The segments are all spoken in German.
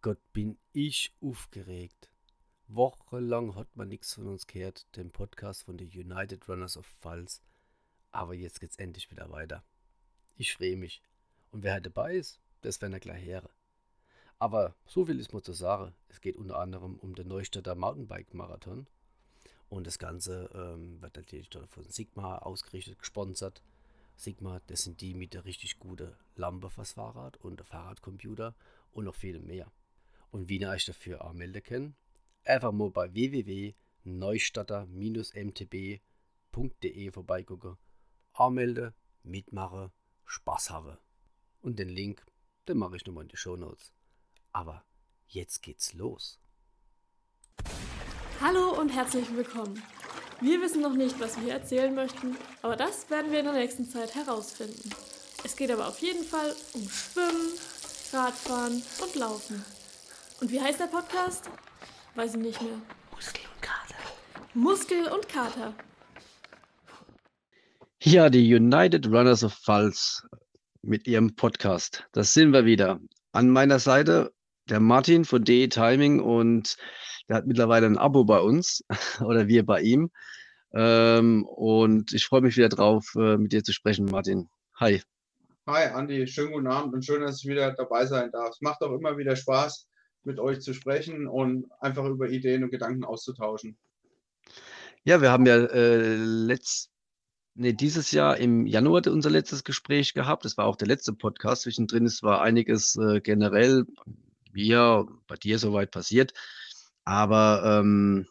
Gott, bin ich aufgeregt. Wochenlang hat man nichts von uns gehört, dem Podcast von den United Runners of Pfalz. Aber jetzt geht's endlich wieder weiter. Ich freue mich. Und wer halt dabei ist, das werden wir gleich her. Aber so viel ist mir zu sagen. Es geht unter anderem um den Neustädter Mountainbike-Marathon. Und das Ganze ähm, wird natürlich von Sigma ausgerichtet, gesponsert. Sigma, das sind die mit der richtig guten Lampe fürs Fahrrad und der Fahrradcomputer und noch viel mehr. Und wie ihr euch dafür anmelden könnt, einfach mal bei www.neustatter-mtb.de vorbeigucken, anmelden, mitmachen, Spaß haben. Und den Link, den mache ich nochmal in die Show Notes. Aber jetzt geht's los. Hallo und herzlich willkommen. Wir wissen noch nicht, was wir erzählen möchten, aber das werden wir in der nächsten Zeit herausfinden. Es geht aber auf jeden Fall um Schwimmen, Radfahren und Laufen. Und wie heißt der Podcast? Weiß ich nicht mehr. Muskel und Kater. Muskel und Kater. Ja, die United Runners of Pfalz mit ihrem Podcast. Das sind wir wieder. An meiner Seite der Martin von DE Timing und der hat mittlerweile ein Abo bei uns oder wir bei ihm. Ähm, und ich freue mich wieder drauf, äh, mit dir zu sprechen, Martin. Hi. Hi, Andi. Schönen guten Abend und schön, dass ich wieder dabei sein darf. Es macht auch immer wieder Spaß, mit euch zu sprechen und einfach über Ideen und Gedanken auszutauschen. Ja, wir haben ja äh, letzt, nee, dieses Jahr im Januar unser letztes Gespräch gehabt. Das war auch der letzte Podcast. Zwischendrin es war einiges äh, generell mir, bei dir soweit passiert. Aber ähm,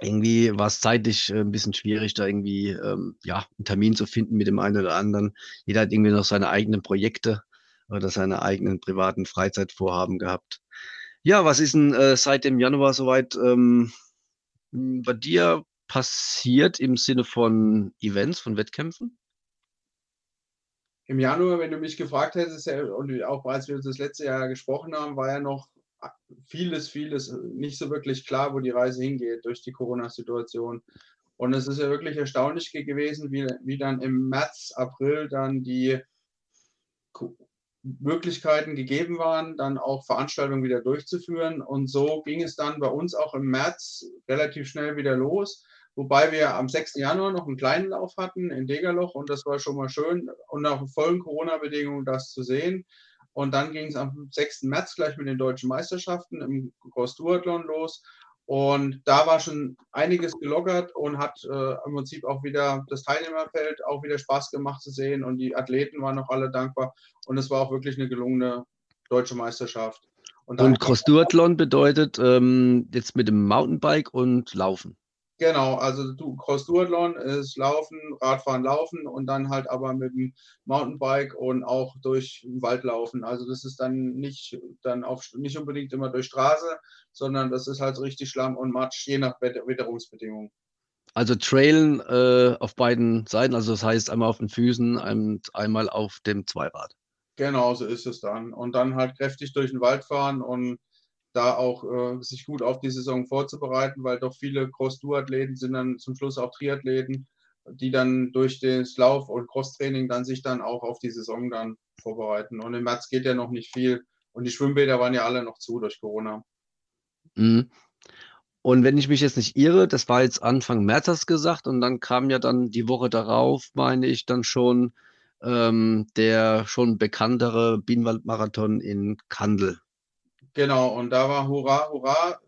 irgendwie war es zeitlich äh, ein bisschen schwierig, da irgendwie ähm, ja, einen Termin zu finden mit dem einen oder anderen. Jeder hat irgendwie noch seine eigenen Projekte oder seine eigenen privaten Freizeitvorhaben gehabt. Ja, was ist denn äh, seit dem Januar soweit ähm, bei dir passiert im Sinne von Events, von Wettkämpfen? Im Januar, wenn du mich gefragt hättest, ja, und auch als wir uns das letzte Jahr gesprochen haben, war ja noch vieles, vieles nicht so wirklich klar, wo die Reise hingeht durch die Corona-Situation. Und es ist ja wirklich erstaunlich gewesen, wie, wie dann im März, April dann die Möglichkeiten gegeben waren, dann auch Veranstaltungen wieder durchzuführen. Und so ging es dann bei uns auch im März relativ schnell wieder los. Wobei wir am 6. Januar noch einen kleinen Lauf hatten in Degerloch und das war schon mal schön und auch vollen Corona-Bedingungen das zu sehen. Und dann ging es am 6. März gleich mit den deutschen Meisterschaften im Cross-Duathlon los. Und da war schon einiges gelockert und hat äh, im Prinzip auch wieder das Teilnehmerfeld auch wieder Spaß gemacht zu sehen. Und die Athleten waren auch alle dankbar. Und es war auch wirklich eine gelungene deutsche Meisterschaft. Und, und Cross-Duathlon bedeutet ähm, jetzt mit dem Mountainbike und Laufen. Genau, also du, Cross-Duathlon ist Laufen, Radfahren, Laufen und dann halt aber mit dem Mountainbike und auch durch den Wald laufen. Also das ist dann nicht, dann auf, nicht unbedingt immer durch Straße, sondern das ist halt richtig Schlamm und Matsch, je nach Witterungsbedingungen. Also Trailen äh, auf beiden Seiten, also das heißt einmal auf den Füßen und einmal auf dem Zweirad. Genau, so ist es dann. Und dann halt kräftig durch den Wald fahren und da auch äh, sich gut auf die Saison vorzubereiten, weil doch viele Cross-Duathleten sind dann zum Schluss auch Triathleten, die dann durch das Lauf- und Cross-Training dann sich dann auch auf die Saison dann vorbereiten. Und im März geht ja noch nicht viel. Und die Schwimmbäder waren ja alle noch zu durch Corona. Mhm. Und wenn ich mich jetzt nicht irre, das war jetzt Anfang März hast gesagt und dann kam ja dann die Woche darauf, meine ich, dann schon ähm, der schon bekanntere Bienenwald-Marathon in Kandel. Genau, und da war Hurra, Hurra.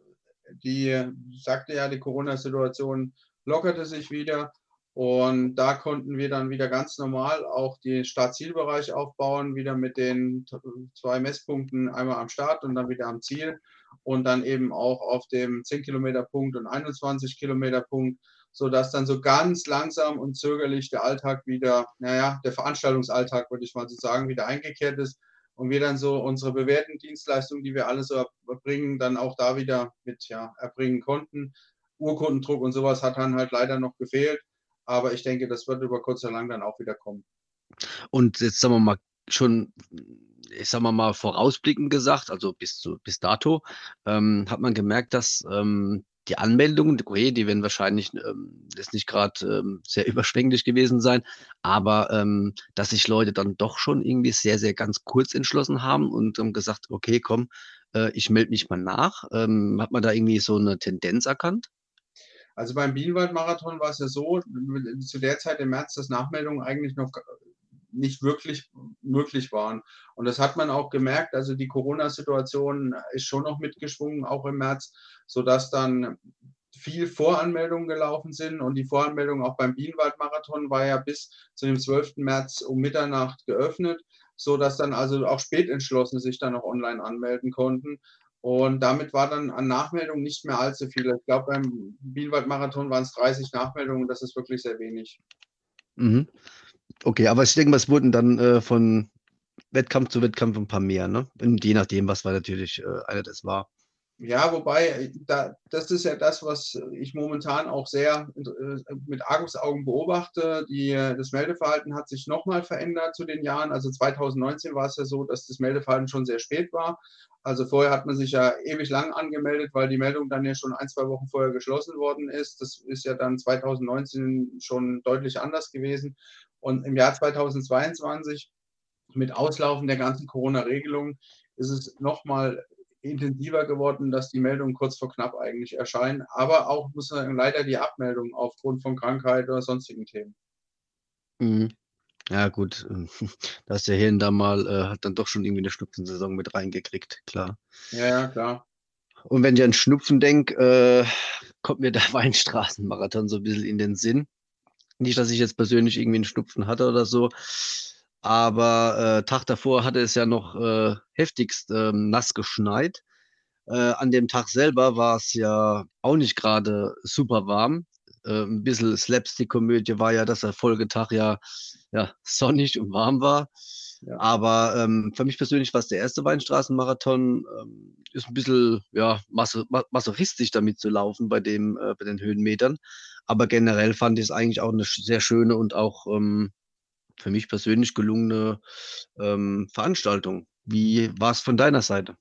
Die sagte ja, die Corona-Situation lockerte sich wieder. Und da konnten wir dann wieder ganz normal auch den Startzielbereich aufbauen, wieder mit den zwei Messpunkten, einmal am Start und dann wieder am Ziel. Und dann eben auch auf dem 10-Kilometer-Punkt und 21-Kilometer-Punkt, sodass dann so ganz langsam und zögerlich der Alltag wieder, naja, der Veranstaltungsalltag, würde ich mal so sagen, wieder eingekehrt ist und wir dann so unsere bewährten Dienstleistungen, die wir alle so erbringen, dann auch da wieder mit ja, erbringen konnten. Urkundendruck und sowas hat dann halt leider noch gefehlt. Aber ich denke, das wird über kurz oder lang dann auch wieder kommen. Und jetzt sagen wir mal schon, ich sag mal, vorausblickend gesagt, also bis, zu, bis dato, ähm, hat man gemerkt, dass ähm, die Anmeldungen, okay, die werden wahrscheinlich ähm, ist nicht gerade ähm, sehr überschwänglich gewesen sein, aber ähm, dass sich Leute dann doch schon irgendwie sehr, sehr ganz kurz entschlossen haben und ähm, gesagt, okay, komm, äh, ich melde mich mal nach. Ähm, hat man da irgendwie so eine Tendenz erkannt? Also beim Bienenwald-Marathon war es ja so, zu der Zeit im März, dass Nachmeldungen eigentlich noch nicht wirklich möglich waren. Und das hat man auch gemerkt. Also die Corona-Situation ist schon noch mitgeschwungen, auch im März, sodass dann viel Voranmeldungen gelaufen sind und die Voranmeldung auch beim Bienenwald-Marathon war ja bis zu dem 12. März um Mitternacht geöffnet, sodass dann also auch Spätentschlossene sich dann noch online anmelden konnten. Und damit war dann an Nachmeldungen nicht mehr allzu viel. Ich glaube, beim Bienenwald-Marathon waren es 30 Nachmeldungen. Das ist wirklich sehr wenig. Mhm. Okay, aber ich denke es wurden dann äh, von Wettkampf zu Wettkampf ein paar mehr, ne? Und je nachdem, was war natürlich äh, einer das war. Ja, wobei, äh, da, das ist ja das, was ich momentan auch sehr äh, mit Argusaugen beobachte. Die, das Meldeverhalten hat sich nochmal verändert zu den Jahren. Also 2019 war es ja so, dass das Meldeverhalten schon sehr spät war. Also vorher hat man sich ja ewig lang angemeldet, weil die Meldung dann ja schon ein, zwei Wochen vorher geschlossen worden ist. Das ist ja dann 2019 schon deutlich anders gewesen. Und im Jahr 2022 mit Auslaufen der ganzen Corona-Regelungen ist es nochmal intensiver geworden, dass die Meldungen kurz vor knapp eigentlich erscheinen. Aber auch, muss man leider die Abmeldung aufgrund von Krankheit oder sonstigen Themen. Mhm. Ja, gut. Da ist der Hirn da mal, äh, hat dann doch schon irgendwie eine Schnupfensaison mit reingekriegt, klar. Ja, ja, klar. Und wenn ich an Schnupfen denke, äh, kommt mir der Weinstraßenmarathon so ein bisschen in den Sinn. Nicht, dass ich jetzt persönlich irgendwie einen Schnupfen hatte oder so, aber äh, Tag davor hatte es ja noch äh, heftigst äh, nass geschneit. Äh, an dem Tag selber war es ja auch nicht gerade super warm. Äh, ein bisschen Slapstick-Komödie war ja, dass der Folgetag ja, ja sonnig und warm war. Ja. Aber ähm, für mich persönlich war es der erste Weinstraßenmarathon. Ähm, ist ein bisschen ja, masochistisch damit zu laufen bei, dem, äh, bei den Höhenmetern. Aber generell fand ich es eigentlich auch eine sehr schöne und auch ähm, für mich persönlich gelungene ähm, Veranstaltung. Wie war es von deiner Seite?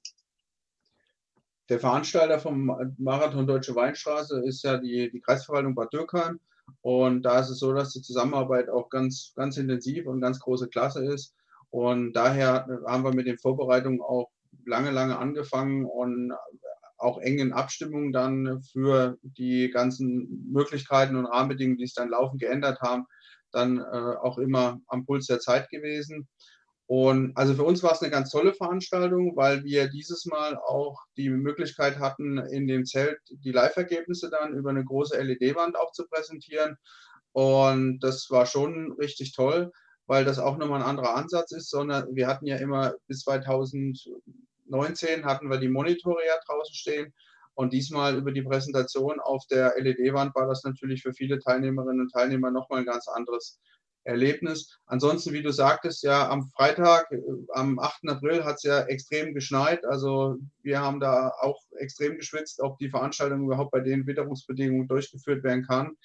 Der Veranstalter vom Marathon Deutsche Weinstraße ist ja die, die Kreisverwaltung Bad Dürkheim. Und da ist es so, dass die Zusammenarbeit auch ganz, ganz intensiv und ganz große Klasse ist. Und daher haben wir mit den Vorbereitungen auch lange, lange angefangen und auch eng in Abstimmung dann für die ganzen Möglichkeiten und Rahmenbedingungen, die es dann laufend geändert haben, dann äh, auch immer am Puls der Zeit gewesen. Und also für uns war es eine ganz tolle Veranstaltung, weil wir dieses Mal auch die Möglichkeit hatten, in dem Zelt die Live-Ergebnisse dann über eine große LED-Wand auch zu präsentieren. Und das war schon richtig toll, weil das auch nochmal ein anderer Ansatz ist, sondern wir hatten ja immer bis 2019 hatten wir die Monitore ja draußen stehen und diesmal über die Präsentation auf der LED-Wand war das natürlich für viele Teilnehmerinnen und Teilnehmer nochmal ein ganz anderes Erlebnis. Ansonsten, wie du sagtest, ja, am Freitag, äh, am 8. April hat es ja extrem geschneit. Also wir haben da auch extrem geschwitzt, ob die Veranstaltung überhaupt bei den Witterungsbedingungen durchgeführt werden kann.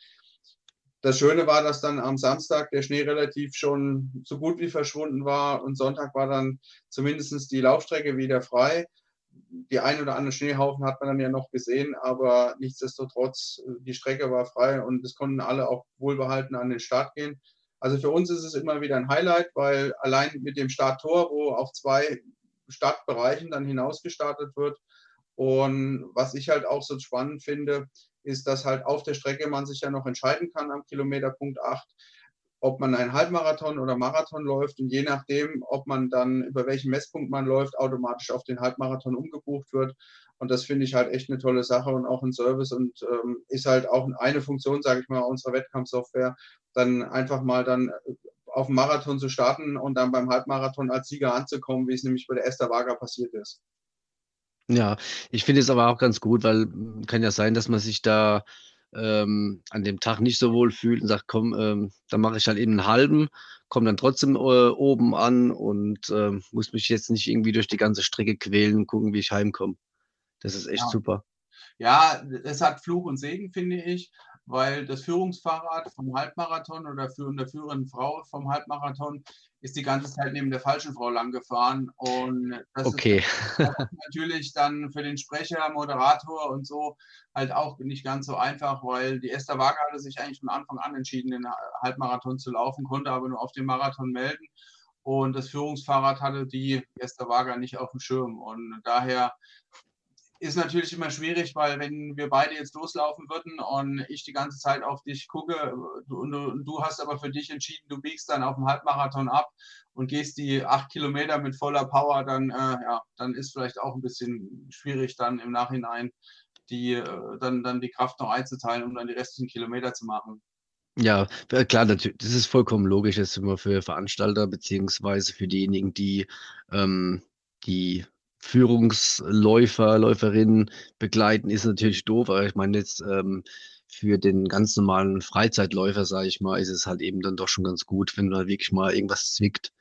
Das Schöne war, dass dann am Samstag der Schnee relativ schon so gut wie verschwunden war und Sonntag war dann zumindest die Laufstrecke wieder frei die ein oder andere Schneehaufen hat man dann ja noch gesehen, aber nichtsdestotrotz, die Strecke war frei und es konnten alle auch wohlbehalten an den Start gehen. Also für uns ist es immer wieder ein Highlight, weil allein mit dem Starttor, wo auf zwei Startbereichen dann hinausgestartet wird. Und was ich halt auch so spannend finde, ist, dass halt auf der Strecke man sich ja noch entscheiden kann am Kilometerpunkt 8, ob man einen Halbmarathon oder Marathon läuft und je nachdem, ob man dann über welchen Messpunkt man läuft, automatisch auf den Halbmarathon umgebucht wird. Und das finde ich halt echt eine tolle Sache und auch ein Service und ähm, ist halt auch eine Funktion, sage ich mal, unserer Wettkampfsoftware, dann einfach mal dann äh, auf dem Marathon zu starten und dann beim Halbmarathon als Sieger anzukommen, wie es nämlich bei der Esther Wager passiert ist. Ja, ich finde es aber auch ganz gut, weil kann ja sein, dass man sich da ähm, an dem Tag nicht so wohl fühlt und sagt, komm, ähm, dann mache ich halt eben einen halben, komme dann trotzdem äh, oben an und äh, muss mich jetzt nicht irgendwie durch die ganze Strecke quälen und gucken, wie ich heimkomme. Das ist echt ja. super. Ja, es hat Fluch und Segen, finde ich weil das Führungsfahrrad vom Halbmarathon oder für der führenden Frau vom Halbmarathon ist die ganze Zeit neben der falschen Frau lang gefahren. Und das okay. ist natürlich dann für den Sprecher, Moderator und so halt auch nicht ganz so einfach, weil die Esther Wager hatte sich eigentlich von Anfang an entschieden, den Halbmarathon zu laufen, konnte aber nur auf den Marathon melden. und das Führungsfahrrad hatte die Esther Wager nicht auf dem Schirm. Und daher ist natürlich immer schwierig, weil wenn wir beide jetzt loslaufen würden und ich die ganze Zeit auf dich gucke und du, und du hast aber für dich entschieden, du biegst dann auf dem Halbmarathon ab und gehst die acht Kilometer mit voller Power, dann, äh, ja, dann ist vielleicht auch ein bisschen schwierig dann im Nachhinein die, äh, dann, dann die Kraft noch einzuteilen, um dann die restlichen Kilometer zu machen. Ja, äh, klar, natürlich. Das ist vollkommen logisch, das ist immer für Veranstalter beziehungsweise für diejenigen, die ähm, die Führungsläufer, Läuferinnen begleiten, ist natürlich doof. Aber ich meine jetzt ähm, für den ganz normalen Freizeitläufer, sage ich mal, ist es halt eben dann doch schon ganz gut, wenn da wirklich mal irgendwas zwickt,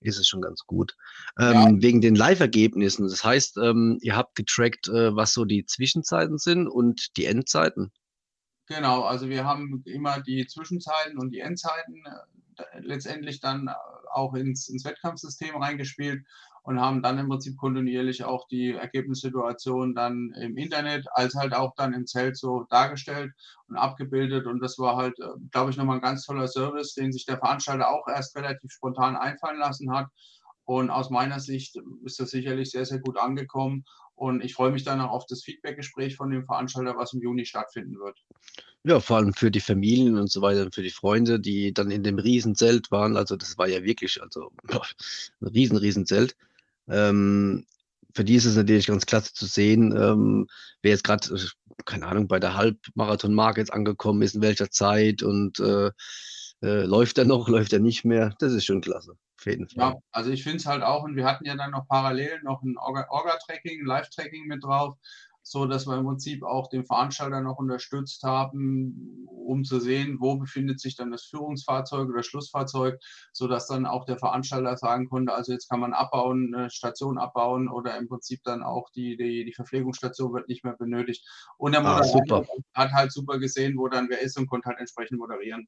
ist es schon ganz gut. Ähm, ja. Wegen den Live-Ergebnissen. Das heißt, ähm, ihr habt getrackt, äh, was so die Zwischenzeiten sind und die Endzeiten. Genau, also wir haben immer die Zwischenzeiten und die Endzeiten äh, letztendlich dann äh, auch ins, ins Wettkampfsystem reingespielt und haben dann im Prinzip kontinuierlich auch die Ergebnissituation dann im Internet als halt auch dann im Zelt so dargestellt und abgebildet. Und das war halt, äh, glaube ich, nochmal ein ganz toller Service, den sich der Veranstalter auch erst relativ spontan einfallen lassen hat. Und aus meiner Sicht ist das sicherlich sehr, sehr gut angekommen. Und ich freue mich dann auch auf das Feedbackgespräch von dem Veranstalter, was im Juni stattfinden wird. Ja, vor allem für die Familien und so weiter und für die Freunde, die dann in dem Riesenzelt waren. Also das war ja wirklich also ein riesen, Riesenzelt. Ähm, für die ist es natürlich ganz klasse zu sehen, ähm, wer jetzt gerade, keine Ahnung, bei der Halbmarathon-Marke jetzt angekommen ist, in welcher Zeit und äh, äh, läuft er noch, läuft er nicht mehr. Das ist schon klasse. Auf jeden Fall. Ja, also ich finde es halt auch, und wir hatten ja dann noch parallel noch ein Orga-Tracking, Live-Tracking mit drauf so dass wir im Prinzip auch den Veranstalter noch unterstützt haben, um zu sehen, wo befindet sich dann das Führungsfahrzeug oder Schlussfahrzeug, so dass dann auch der Veranstalter sagen konnte, also jetzt kann man abbauen, eine Station abbauen oder im Prinzip dann auch die, die, die Verpflegungsstation wird nicht mehr benötigt. Und der ah, Moderator ah, hat halt super gesehen, wo dann wer ist und konnte halt entsprechend moderieren.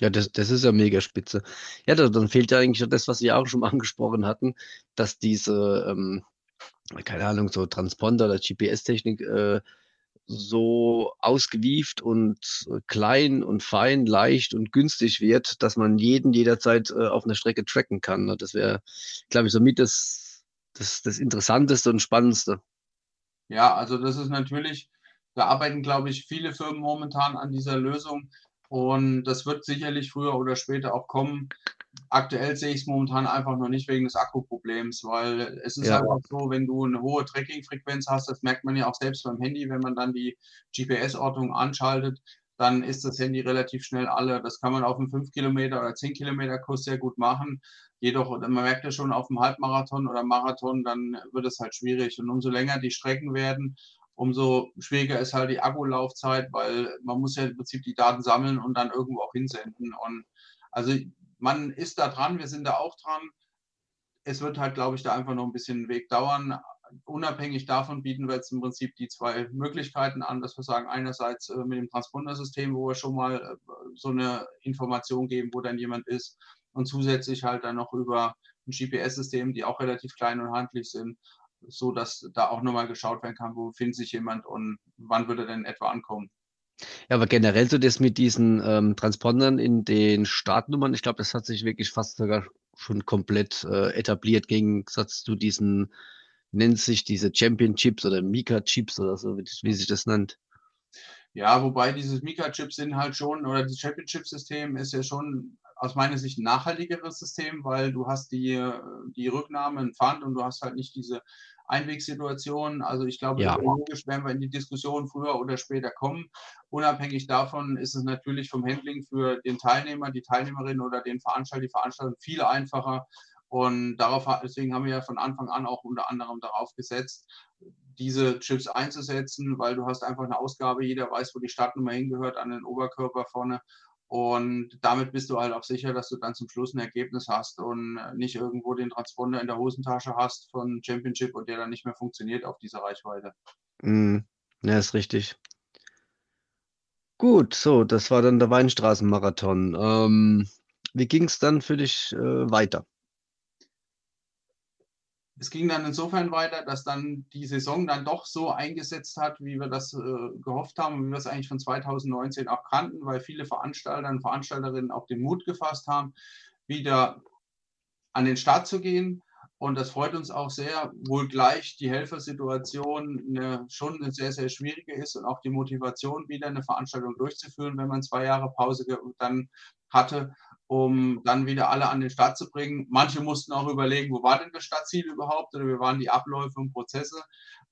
Ja, das, das ist ja mega spitze. Ja, dann fehlt ja eigentlich das, was Sie auch schon mal angesprochen hatten, dass diese, ähm, keine Ahnung, so Transponder oder GPS-Technik äh, so ausgewieft und äh, klein und fein, leicht und günstig wird, dass man jeden jederzeit äh, auf einer Strecke tracken kann. Ne? Das wäre, glaube ich, somit das, das, das Interessanteste und Spannendste. Ja, also das ist natürlich, da arbeiten, glaube ich, viele Firmen momentan an dieser Lösung und das wird sicherlich früher oder später auch kommen aktuell sehe ich es momentan einfach noch nicht wegen des Akkuproblems, weil es ist ja. einfach so, wenn du eine hohe Tracking-Frequenz hast, das merkt man ja auch selbst beim Handy, wenn man dann die GPS-Ortung anschaltet, dann ist das Handy relativ schnell alle. Das kann man auf einem 5 Kilometer oder 10 Kilometer Kurs sehr gut machen. Jedoch, man merkt ja schon auf dem Halbmarathon oder Marathon, dann wird es halt schwierig. Und umso länger die Strecken werden, umso schwieriger ist halt die Akkulaufzeit, weil man muss ja im Prinzip die Daten sammeln und dann irgendwo auch hinsenden. Und also man ist da dran, wir sind da auch dran. Es wird halt, glaube ich, da einfach noch ein bisschen Weg dauern. Unabhängig davon bieten wir jetzt im Prinzip die zwei Möglichkeiten an, dass wir sagen, einerseits äh, mit dem Transpondersystem, wo wir schon mal äh, so eine Information geben, wo dann jemand ist, und zusätzlich halt dann noch über ein GPS-System, die auch relativ klein und handlich sind, so dass da auch nochmal geschaut werden kann, wo befindet sich jemand und wann würde er denn etwa ankommen. Ja, aber generell so das mit diesen ähm, Transpondern in den Startnummern, ich glaube, das hat sich wirklich fast sogar schon komplett äh, etabliert, Gegensatz zu diesen, nennt sich diese Champion-Chips oder Mika-Chips oder so, wie, wie sich das nennt. Ja, wobei dieses Mika-Chips sind halt schon, oder das Champion-Chip-System ist ja schon aus meiner Sicht ein nachhaltigeres System, weil du hast die, die Rücknahme, ein Pfand und du hast halt nicht diese Einwegssituation. Also ich glaube, ja. logisch werden wir in die Diskussion früher oder später kommen. Unabhängig davon ist es natürlich vom Handling für den Teilnehmer, die Teilnehmerin oder den Veranstalter, die Veranstaltung viel einfacher. Und darauf, deswegen haben wir ja von Anfang an auch unter anderem darauf gesetzt, diese Chips einzusetzen, weil du hast einfach eine Ausgabe, jeder weiß, wo die Startnummer hingehört, an den Oberkörper vorne. Und damit bist du halt auch sicher, dass du dann zum Schluss ein Ergebnis hast und nicht irgendwo den Transponder in der Hosentasche hast von Championship und der dann nicht mehr funktioniert auf dieser Reichweite. Mm, ja, ist richtig. Gut, so, das war dann der Weinstraßenmarathon. Ähm, wie ging es dann für dich äh, weiter? Es ging dann insofern weiter, dass dann die Saison dann doch so eingesetzt hat, wie wir das äh, gehofft haben und wie wir es eigentlich von 2019 auch kannten, weil viele Veranstalter und Veranstalterinnen auch den Mut gefasst haben, wieder an den Start zu gehen. Und das freut uns auch sehr, wohl gleich die Helfersituation eine, schon eine sehr, sehr schwierige ist und auch die Motivation, wieder eine Veranstaltung durchzuführen, wenn man zwei Jahre Pause dann hatte um dann wieder alle an den Start zu bringen. Manche mussten auch überlegen, wo war denn das Stadtziel überhaupt oder wie waren die Abläufe und Prozesse.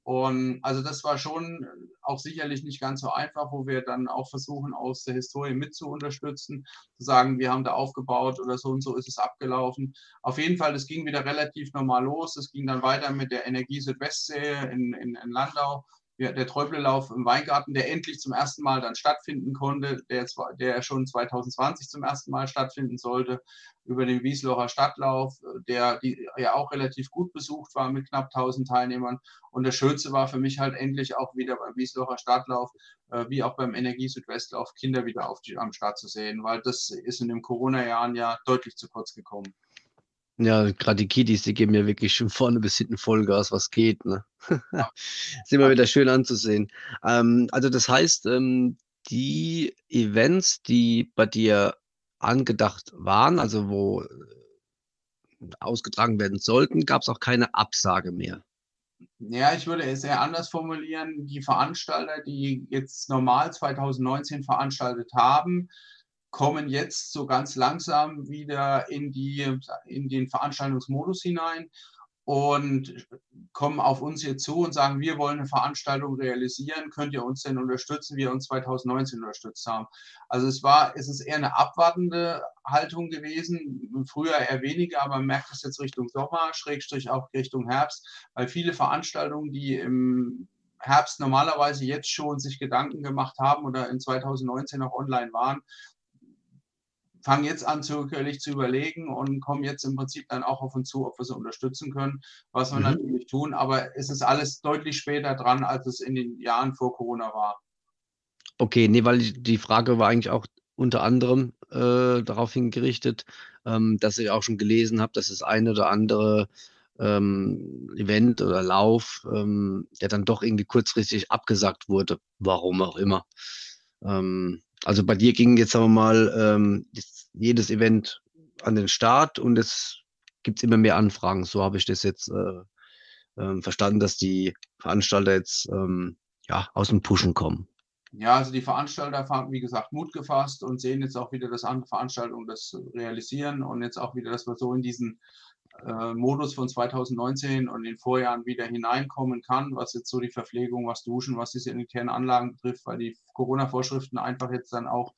Und also das war schon auch sicherlich nicht ganz so einfach, wo wir dann auch versuchen, aus der Historie mit zu unterstützen, zu sagen, wir haben da aufgebaut oder so und so ist es abgelaufen. Auf jeden Fall, es ging wieder relativ normal los. Es ging dann weiter mit der Energie Südwestsee in, in, in Landau der Träublelauf im Weingarten, der endlich zum ersten Mal dann stattfinden konnte, der, der schon 2020 zum ersten Mal stattfinden sollte, über den Wieslocher Stadtlauf, der die, ja auch relativ gut besucht war mit knapp 1000 Teilnehmern. Und das Schönste war für mich halt endlich auch wieder beim Wieslocher Stadtlauf, äh, wie auch beim Energie Südwestlauf, Kinder wieder auf die, am Start zu sehen, weil das ist in den Corona-Jahren ja deutlich zu kurz gekommen. Ja, gerade die Kiddies, die geben ja wirklich schon vorne bis hinten Vollgas, was geht. Ne? ist immer wieder schön anzusehen. Ähm, also das heißt, ähm, die Events, die bei dir angedacht waren, also wo äh, ausgetragen werden sollten, gab es auch keine Absage mehr. Ja, ich würde es eher anders formulieren. Die Veranstalter, die jetzt normal 2019 veranstaltet haben, kommen jetzt so ganz langsam wieder in, die, in den Veranstaltungsmodus hinein und kommen auf uns hier zu und sagen, wir wollen eine Veranstaltung realisieren, könnt ihr uns denn unterstützen, wie ihr uns 2019 unterstützt haben. Also es war, es ist eher eine abwartende Haltung gewesen, früher eher weniger, aber man merkt es jetzt Richtung Sommer, Schrägstrich auch Richtung Herbst, weil viele Veranstaltungen, die im Herbst normalerweise jetzt schon sich Gedanken gemacht haben oder in 2019 noch online waren, fangen jetzt an, zögerlich zu überlegen und kommen jetzt im Prinzip dann auch auf uns zu, ob wir sie unterstützen können, was wir mhm. natürlich tun. Aber es ist alles deutlich später dran, als es in den Jahren vor Corona war. Okay, nee, weil die Frage war eigentlich auch unter anderem äh, darauf hingerichtet, ähm, dass ich auch schon gelesen habe, dass das eine oder andere ähm, Event oder Lauf, ähm, der dann doch irgendwie kurzfristig abgesagt wurde, warum auch immer. Ähm, also bei dir ging jetzt, sagen wir mal, ähm, jedes Event an den Start und es gibt immer mehr Anfragen. So habe ich das jetzt äh, äh, verstanden, dass die Veranstalter jetzt ähm, ja, aus dem Pushen kommen. Ja, also die Veranstalter haben, wie gesagt, Mut gefasst und sehen jetzt auch wieder, dass andere Veranstaltungen das realisieren und jetzt auch wieder, dass wir so in diesen äh, Modus von 2019 und den Vorjahren wieder hineinkommen kann, was jetzt so die Verpflegung, was Duschen, was die sanitären Anlagen betrifft, weil die Corona-Vorschriften einfach jetzt dann auch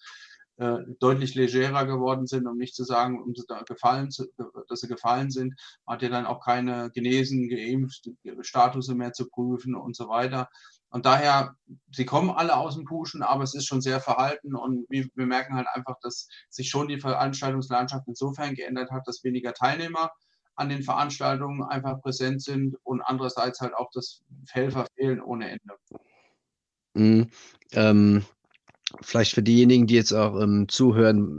äh, deutlich legerer geworden sind, um nicht zu sagen, um da gefallen zu, dass sie gefallen sind. Man hat ja dann auch keine genesen, geimpft Status mehr zu prüfen und so weiter. Und daher, sie kommen alle aus dem Puschen, aber es ist schon sehr verhalten und wir, wir merken halt einfach, dass sich schon die Veranstaltungslandschaft insofern geändert hat, dass weniger Teilnehmer an den Veranstaltungen einfach präsent sind und andererseits halt auch das Helfer fehlen ohne Ende. Mhm. Ähm, vielleicht für diejenigen, die jetzt auch ähm, zuhören,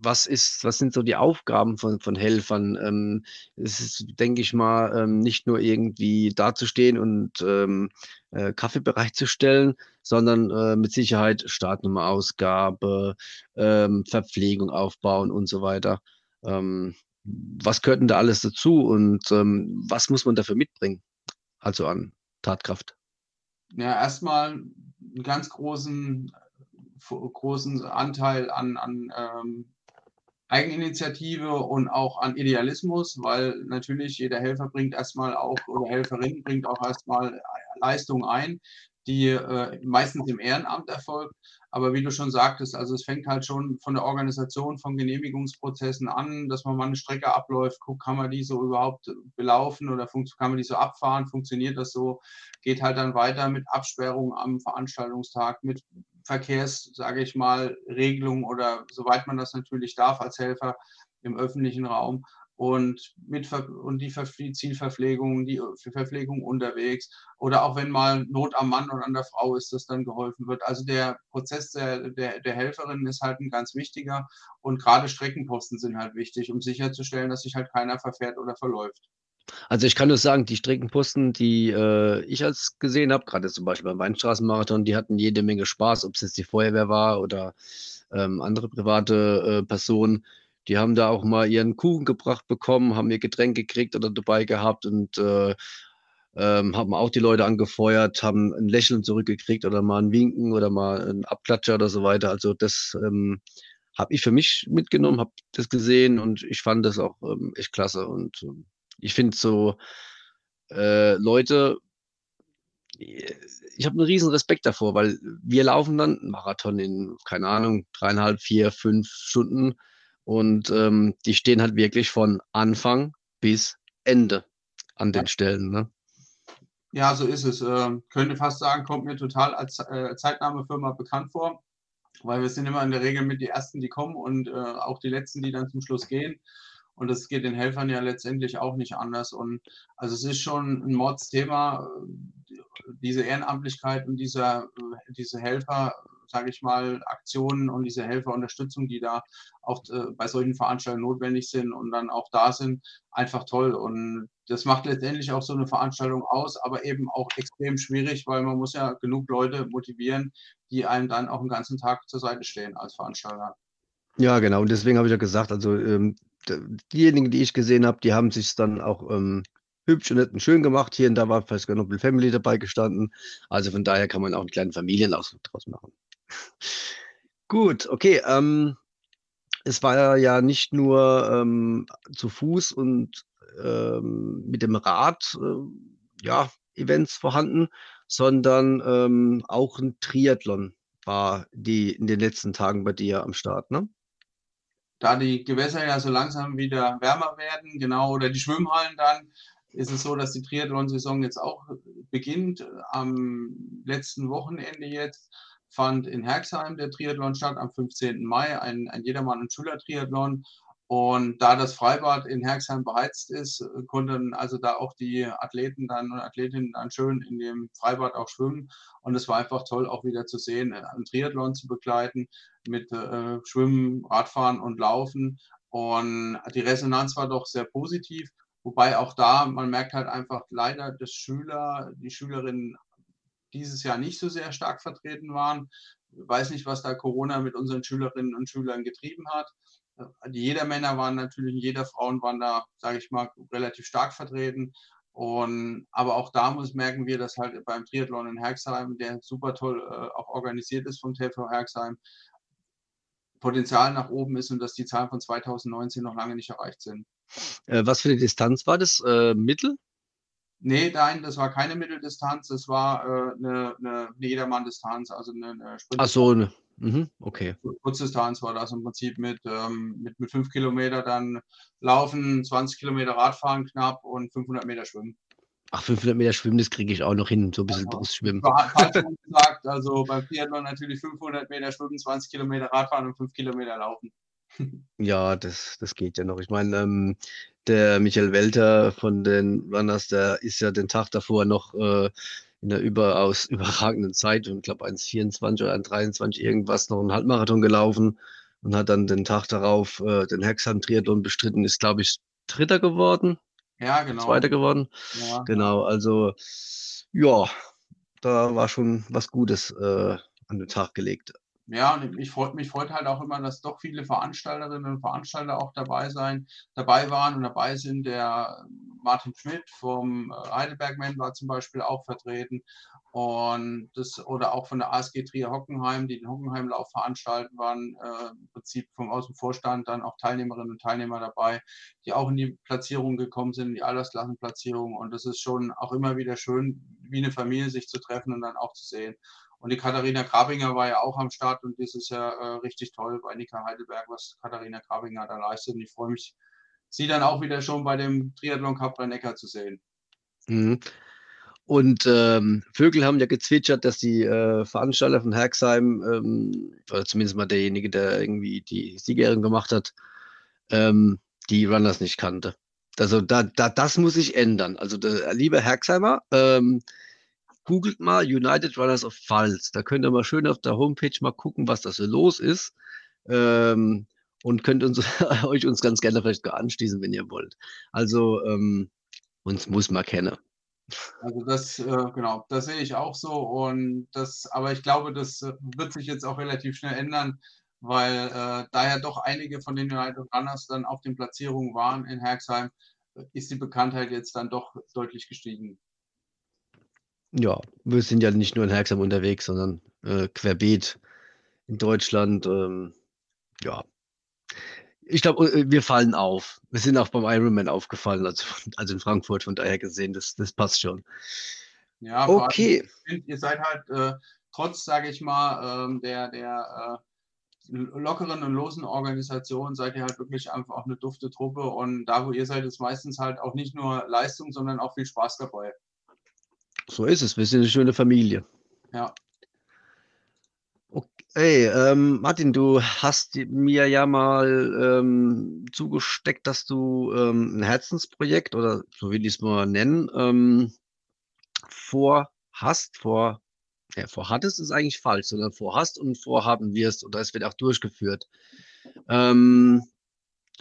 was ist, was sind so die Aufgaben von, von Helfern? Ähm, es ist, denke ich mal, ähm, nicht nur irgendwie dazustehen und ähm, äh, Kaffee bereitzustellen, sondern äh, mit Sicherheit Startnummerausgabe, ähm, Verpflegung aufbauen und so weiter. Was gehört denn da alles dazu und ähm, was muss man dafür mitbringen? Also an Tatkraft. Ja, erstmal einen ganz großen, großen Anteil an, an ähm, Eigeninitiative und auch an Idealismus, weil natürlich jeder Helfer bringt erstmal auch oder Helferin bringt auch erstmal Leistung ein, die äh, meistens im Ehrenamt erfolgt. Aber wie du schon sagtest, also es fängt halt schon von der Organisation von Genehmigungsprozessen an, dass man mal eine Strecke abläuft, guckt, kann man die so überhaupt belaufen oder kann man die so abfahren, funktioniert das so, geht halt dann weiter mit Absperrung am Veranstaltungstag, mit Verkehrs, sage ich mal, Regelungen oder soweit man das natürlich darf als Helfer im öffentlichen Raum und, mit und die Zielverpflegung, die Verpflegung unterwegs oder auch wenn mal Not am Mann und an der Frau ist, dass dann geholfen wird. Also der Prozess der, der, der Helferin ist halt ein ganz wichtiger und gerade Streckenposten sind halt wichtig, um sicherzustellen, dass sich halt keiner verfährt oder verläuft. Also ich kann nur sagen, die Streckenposten, die äh, ich als gesehen habe, gerade zum Beispiel beim Weinstraßenmarathon, die hatten jede Menge Spaß, ob es jetzt die Feuerwehr war oder ähm, andere private äh, Personen Die haben da auch mal ihren Kuchen gebracht bekommen, haben ihr Getränk gekriegt oder dabei gehabt und äh, ähm, haben auch die Leute angefeuert, haben ein Lächeln zurückgekriegt oder mal ein Winken oder mal ein Abklatscher oder so weiter. Also das ähm, habe ich für mich mitgenommen, habe das gesehen und ich fand das auch ähm, echt klasse. Und ähm, ich finde so äh, Leute, ich habe einen riesen Respekt davor, weil wir laufen dann einen Marathon in, keine Ahnung, dreieinhalb, vier, fünf Stunden und ähm, die stehen halt wirklich von Anfang bis Ende an den Stellen. Ne? Ja, so ist es. Ähm, könnte fast sagen, kommt mir total als äh, Zeitnahmefirma bekannt vor, weil wir sind immer in der Regel mit die Ersten, die kommen und äh, auch die Letzten, die dann zum Schluss gehen. Und das geht den Helfern ja letztendlich auch nicht anders. Und also es ist schon ein Mordsthema, diese Ehrenamtlichkeit und dieser, äh, diese Helfer, sage ich mal, Aktionen und diese Helferunterstützung, die da auch äh, bei solchen Veranstaltungen notwendig sind und dann auch da sind, einfach toll. Und das macht letztendlich auch so eine Veranstaltung aus, aber eben auch extrem schwierig, weil man muss ja genug Leute motivieren, die einem dann auch den ganzen Tag zur Seite stehen als Veranstalter. Ja, genau. Und deswegen habe ich ja gesagt, also ähm, diejenigen, die ich gesehen habe, die haben sich dann auch ähm, hübsch und nett und schön gemacht. Hier und da war vielleicht noch Family dabei gestanden. Also von daher kann man auch einen kleinen Familienausflug draus machen. Gut, okay. Ähm, es war ja nicht nur ähm, zu Fuß und ähm, mit dem Rad äh, ja, Events vorhanden, sondern ähm, auch ein Triathlon war die in den letzten Tagen bei dir am Start, ne? Da die Gewässer ja so langsam wieder wärmer werden, genau, oder die Schwimmhallen dann, ist es so, dass die Triathlon-Saison jetzt auch beginnt. Am letzten Wochenende jetzt fand in Herxheim der Triathlon statt, am 15. Mai, ein, ein Jedermann- und Schüler-Triathlon. Und da das Freibad in Herxheim beheizt ist, konnten also da auch die Athleten dann und Athletinnen dann schön in dem Freibad auch schwimmen. Und es war einfach toll, auch wieder zu sehen, einen Triathlon zu begleiten mit äh, Schwimmen, Radfahren und Laufen. Und die Resonanz war doch sehr positiv. Wobei auch da, man merkt halt einfach leider, dass Schüler, die Schülerinnen dieses Jahr nicht so sehr stark vertreten waren. Ich weiß nicht, was da Corona mit unseren Schülerinnen und Schülern getrieben hat. Die Jedermänner waren natürlich, jeder Frauen waren da, sage ich mal, relativ stark vertreten. Und, aber auch da muss merken wir, dass halt beim Triathlon in Herxheim, der super toll äh, auch organisiert ist vom TV Herxheim, Potenzial nach oben ist und dass die Zahlen von 2019 noch lange nicht erreicht sind. Äh, was für eine Distanz war das? Äh, Mittel? Nee, nein, das war keine Mitteldistanz, das war äh, eine, eine Jedermann-Distanz, also eine, eine Sprint. Ach so, ne. Mhm, okay. Kurzdistanz war das im Prinzip mit, ähm, mit, mit fünf Kilometer dann laufen, 20 Kilometer Radfahren knapp und 500 Meter schwimmen. Ach, 500 Meter schwimmen, das kriege ich auch noch hin, so ein bisschen ja. Brustschwimmen. gesagt, also beim Triathlon natürlich 500 Meter schwimmen, 20 Kilometer Radfahren und 5 Kilometer laufen. Ja, das, das geht ja noch. Ich meine, ähm, der Michael Welter von den Runners, der ist ja den Tag davor noch äh, in einer überaus überragenden Zeit, ich glaube 1,24 oder 1,23 irgendwas, noch einen Halbmarathon gelaufen und hat dann den Tag darauf äh, den Hexham-Triathlon bestritten, ist, glaube ich, Dritter geworden. Ja, genau. Zweiter geworden. Ja. Genau, also ja, da war schon was Gutes äh, an den Tag gelegt. Ja, und mich freut, mich freut halt auch immer, dass doch viele Veranstalterinnen und Veranstalter auch dabei sein, dabei waren und dabei sind. Der Martin Schmidt vom äh, Heidelbergman war zum Beispiel auch vertreten. Und das, oder auch von der ASG Trier Hockenheim, die den Hockenheimlauf veranstalten, waren äh, im Prinzip vom aus dem Vorstand dann auch Teilnehmerinnen und Teilnehmer dabei, die auch in die Platzierung gekommen sind, in die Altersklassenplatzierung. Und das ist schon auch immer wieder schön, wie eine Familie sich zu treffen und dann auch zu sehen. Und die Katharina Grabinger war ja auch am Start und das ist ja äh, richtig toll bei Nika Heidelberg, was Katharina Grabinger da leistet. Und ich freue mich, sie dann auch wieder schon bei dem Triathlon Cup Rhein-Neckar zu sehen. Mhm. Und ähm, Vögel haben ja gezwitschert, dass die äh, Veranstalter von Herxheim, ähm, oder zumindest mal derjenige, der irgendwie die Siegerin gemacht hat, ähm, die Runners nicht kannte. Also da, da, das muss sich ändern. Also der, liebe Herxheimer, ähm, googelt mal United Runners of Pfalz. Da könnt ihr mal schön auf der Homepage mal gucken, was da so los ist. Ähm, und könnt uns, euch uns ganz gerne vielleicht anschließen, wenn ihr wollt. Also ähm, uns muss man kennen. Also das, äh, genau, das sehe ich auch so. Und das, aber ich glaube, das äh, wird sich jetzt auch relativ schnell ändern, weil äh, da ja doch einige von den United Runners dann auf den Platzierungen waren in Herxheim, ist die Bekanntheit jetzt dann doch deutlich gestiegen. Ja, wir sind ja nicht nur in Herxheim unterwegs, sondern äh, querbeet in Deutschland. Ähm, ja, ich glaube, äh, wir fallen auf. Wir sind auch beim Ironman aufgefallen, also, also in Frankfurt, von daher gesehen, das, das passt schon. Ja, okay. Allem, find, ihr seid halt äh, trotz, sage ich mal, ähm, der, der äh, lockeren und losen Organisation, seid ihr halt wirklich einfach auch eine dufte Truppe. Und da, wo ihr seid, ist meistens halt auch nicht nur Leistung, sondern auch viel Spaß dabei. So ist es. Wir sind eine schöne Familie. Ja. Okay, ähm, Martin, du hast mir ja mal ähm, zugesteckt, dass du ähm, ein Herzensprojekt oder so will ich es mal nennen, ähm, vorhast, vor, ja, vorhattest ist eigentlich falsch, sondern vorhast und vorhaben wirst oder es wird auch durchgeführt. Ähm,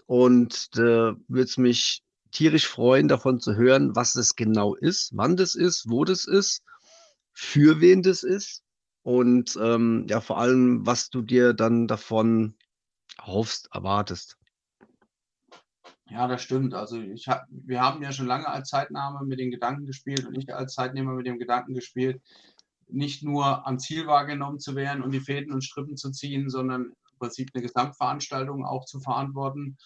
und äh, würde es mich tierisch freuen, davon zu hören, was es genau ist, wann das ist, wo das ist, für wen das ist und ähm, ja, vor allem, was du dir dann davon hoffst, erwartest. Ja, das stimmt. Also ich hab, wir haben ja schon lange als Zeitnahme mit den Gedanken gespielt und ich als Zeitnehmer mit dem Gedanken gespielt, nicht nur am Ziel wahrgenommen zu werden und die Fäden und Strippen zu ziehen, sondern im Prinzip eine Gesamtveranstaltung auch zu verantworten.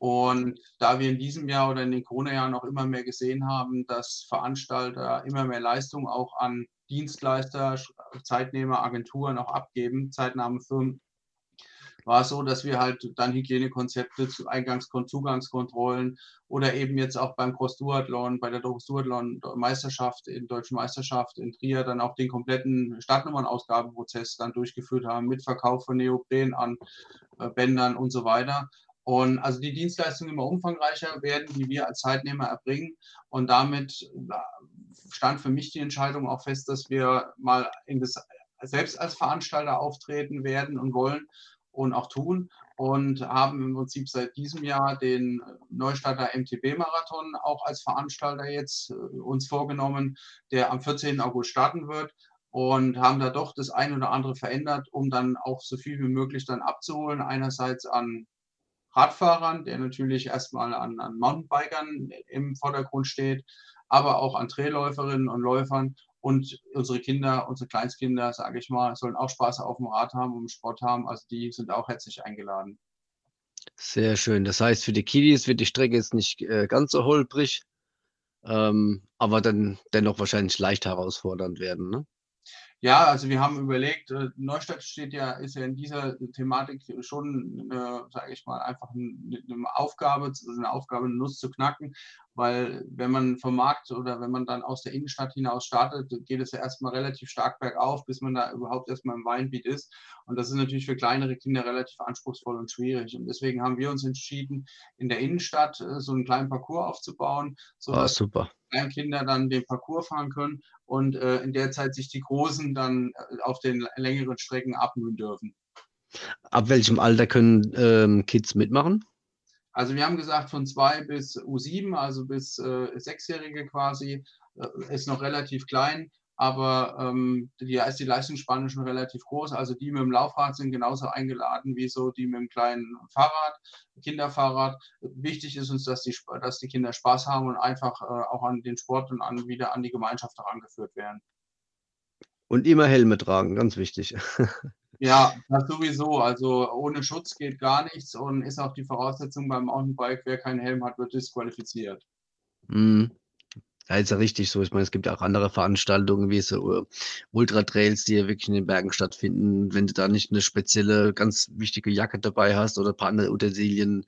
Und da wir in diesem Jahr oder in den Corona-Jahren auch immer mehr gesehen haben, dass Veranstalter immer mehr Leistung auch an Dienstleister, Zeitnehmer, Agenturen auch abgeben, Zeitnahmefirmen, war es so, dass wir halt dann Hygienekonzepte zu Eingangs- und Zugangskontrollen oder eben jetzt auch beim Cross-Duathlon, bei der Cross-Duathlon-Meisterschaft, in Deutschen Meisterschaft in Trier dann auch den kompletten Startnummernausgabenprozess dann durchgeführt haben mit Verkauf von Neopren an äh, Bändern und so weiter. Und also die Dienstleistungen immer umfangreicher werden, die wir als Zeitnehmer erbringen. Und damit stand für mich die Entscheidung auch fest, dass wir mal das, selbst als Veranstalter auftreten werden und wollen und auch tun und haben im Prinzip seit diesem Jahr den Neustarter MTB-Marathon auch als Veranstalter jetzt äh, uns vorgenommen, der am 14. August starten wird und haben da doch das ein oder andere verändert, um dann auch so viel wie möglich dann abzuholen. Einerseits an Radfahrern, der natürlich erstmal an, an Mountainbikern im Vordergrund steht, aber auch an Trailläuferinnen und Läufern. Und unsere Kinder, unsere Kleinstkinder, sage ich mal, sollen auch Spaß auf dem Rad haben und Sport haben. Also die sind auch herzlich eingeladen. Sehr schön. Das heißt, für die Kiddies wird die Strecke jetzt nicht äh, ganz so holprig, ähm, aber dann dennoch wahrscheinlich leicht herausfordernd werden. Ne? Ja, also wir haben überlegt, äh, Neustadt steht ja, ist ja in dieser Thematik schon, äh, sage ich mal, einfach eine, eine Aufgabe, eine Aufgabe, eine Nuss zu knacken, weil wenn man vom Markt oder wenn man dann aus der Innenstadt hinaus startet, geht es ja erstmal relativ stark bergauf, bis man da überhaupt erstmal im Weinbeat ist. Und das ist natürlich für kleinere Kinder relativ anspruchsvoll und schwierig. Und deswegen haben wir uns entschieden, in der Innenstadt äh, so einen kleinen Parcours aufzubauen, sodass ah, super. Kinder dann den Parcours fahren können und äh, in der Zeit sich die Großen dann äh, auf den längeren Strecken abmühen dürfen. Ab welchem Alter können ähm, Kids mitmachen? Also wir haben gesagt von zwei bis U7, also bis äh, Sechsjährige quasi, äh, ist noch relativ klein aber ähm, die, ist die Leistungsspanne schon relativ groß. Also die mit dem Laufrad sind genauso eingeladen wie so die mit dem kleinen Fahrrad, Kinderfahrrad. Wichtig ist uns, dass die, dass die Kinder Spaß haben und einfach äh, auch an den Sport und an, wieder an die Gemeinschaft herangeführt werden. Und immer Helme tragen, ganz wichtig. Ja, das sowieso. Also ohne Schutz geht gar nichts und ist auch die Voraussetzung beim Mountainbike, wer keinen Helm hat, wird disqualifiziert. Mhm. Ja, ist ja richtig so. Ich meine, es gibt ja auch andere Veranstaltungen wie so äh, Ultra-Trails, die ja wirklich in den Bergen stattfinden. Wenn du da nicht eine spezielle, ganz wichtige Jacke dabei hast oder ein paar andere Utensilien,